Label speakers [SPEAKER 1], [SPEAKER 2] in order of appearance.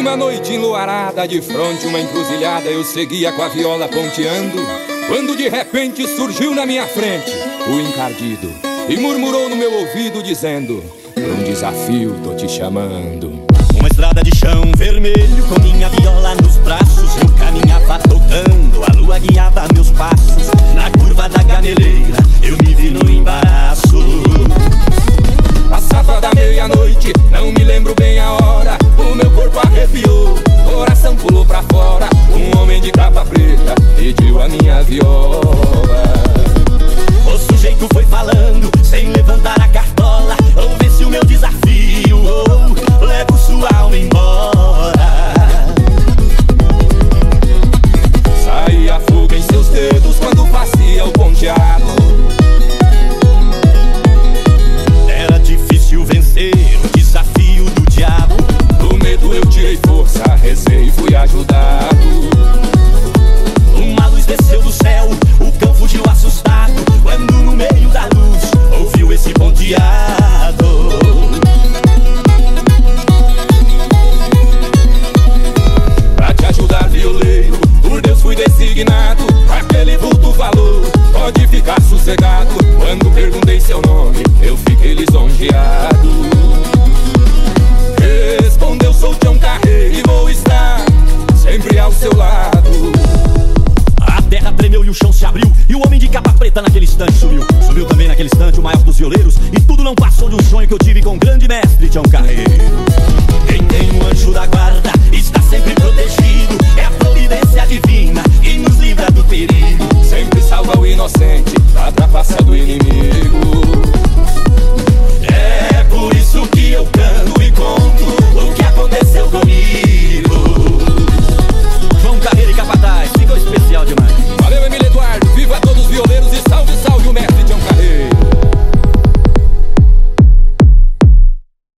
[SPEAKER 1] Uma noite enluarada, de fronte uma encruzilhada, eu seguia com a viola ponteando. Quando de repente surgiu na minha frente o encardido e murmurou no meu ouvido, dizendo: Pra um desafio tô te chamando.
[SPEAKER 2] Uma estrada de chão vermelho com minha viola
[SPEAKER 1] sossegado. Quando perguntei seu nome, eu fiquei lisonjeado. Respondeu, sou Tião Carreiro e vou estar sempre ao seu lado.
[SPEAKER 2] A terra tremeu e o chão se abriu E o homem de capa preta naquele instante sumiu. Sumiu também naquele instante o maior dos violeiros E tudo não passou de um sonho que eu tive com o grande mestre Tião Carreiro.
[SPEAKER 1] a trapaça do inimigo.